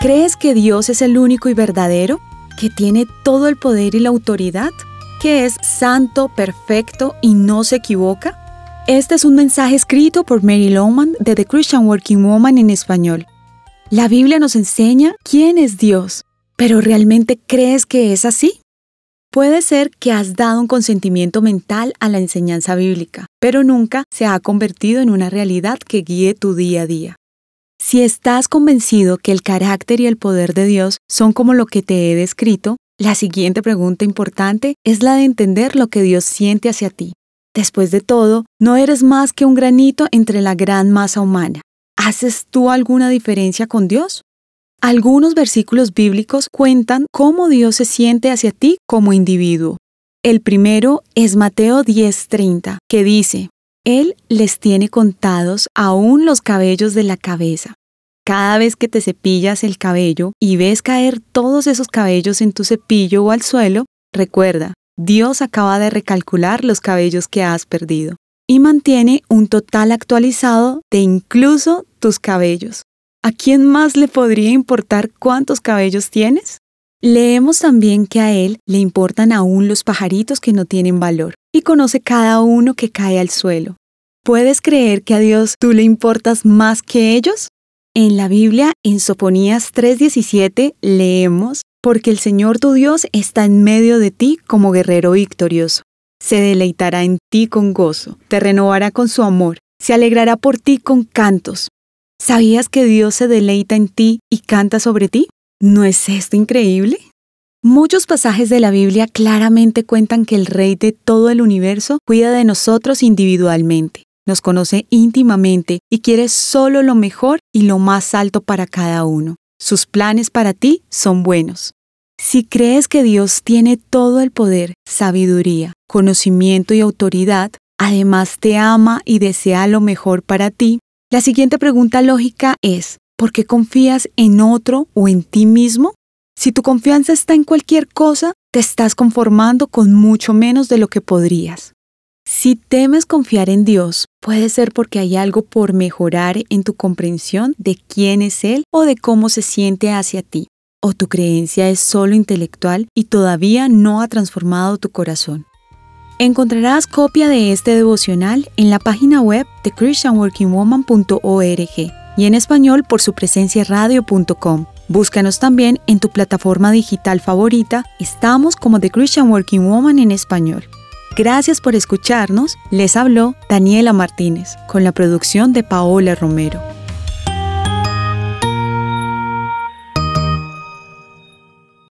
¿Crees que Dios es el único y verdadero? ¿Que tiene todo el poder y la autoridad? ¿Que es santo, perfecto y no se equivoca? Este es un mensaje escrito por Mary Lowman de The Christian Working Woman en español. La Biblia nos enseña quién es Dios, pero ¿realmente crees que es así? Puede ser que has dado un consentimiento mental a la enseñanza bíblica, pero nunca se ha convertido en una realidad que guíe tu día a día. Si estás convencido que el carácter y el poder de Dios son como lo que te he descrito, la siguiente pregunta importante es la de entender lo que Dios siente hacia ti. Después de todo, no eres más que un granito entre la gran masa humana. ¿Haces tú alguna diferencia con Dios? Algunos versículos bíblicos cuentan cómo Dios se siente hacia ti como individuo. El primero es Mateo 10:30, que dice, Él les tiene contados aún los cabellos de la cabeza. Cada vez que te cepillas el cabello y ves caer todos esos cabellos en tu cepillo o al suelo, recuerda, Dios acaba de recalcular los cabellos que has perdido y mantiene un total actualizado de incluso tus cabellos. ¿A quién más le podría importar cuántos cabellos tienes? Leemos también que a Él le importan aún los pajaritos que no tienen valor y conoce cada uno que cae al suelo. ¿Puedes creer que a Dios tú le importas más que ellos? En la Biblia, en Soponías 3:17, leemos, porque el Señor tu Dios está en medio de ti como guerrero victorioso. Se deleitará en ti con gozo, te renovará con su amor, se alegrará por ti con cantos. ¿Sabías que Dios se deleita en ti y canta sobre ti? ¿No es esto increíble? Muchos pasajes de la Biblia claramente cuentan que el Rey de todo el universo cuida de nosotros individualmente, nos conoce íntimamente y quiere solo lo mejor y lo más alto para cada uno. Sus planes para ti son buenos. Si crees que Dios tiene todo el poder, sabiduría, conocimiento y autoridad, además te ama y desea lo mejor para ti, la siguiente pregunta lógica es, ¿por qué confías en otro o en ti mismo? Si tu confianza está en cualquier cosa, te estás conformando con mucho menos de lo que podrías. Si temes confiar en Dios, puede ser porque hay algo por mejorar en tu comprensión de quién es Él o de cómo se siente hacia ti. O tu creencia es solo intelectual y todavía no ha transformado tu corazón. Encontrarás copia de este devocional en la página web de christianworkingwoman.org y en español por su presencia radio.com. Búscanos también en tu plataforma digital favorita. Estamos como The Christian Working Woman en español. Gracias por escucharnos. Les habló Daniela Martínez con la producción de Paola Romero.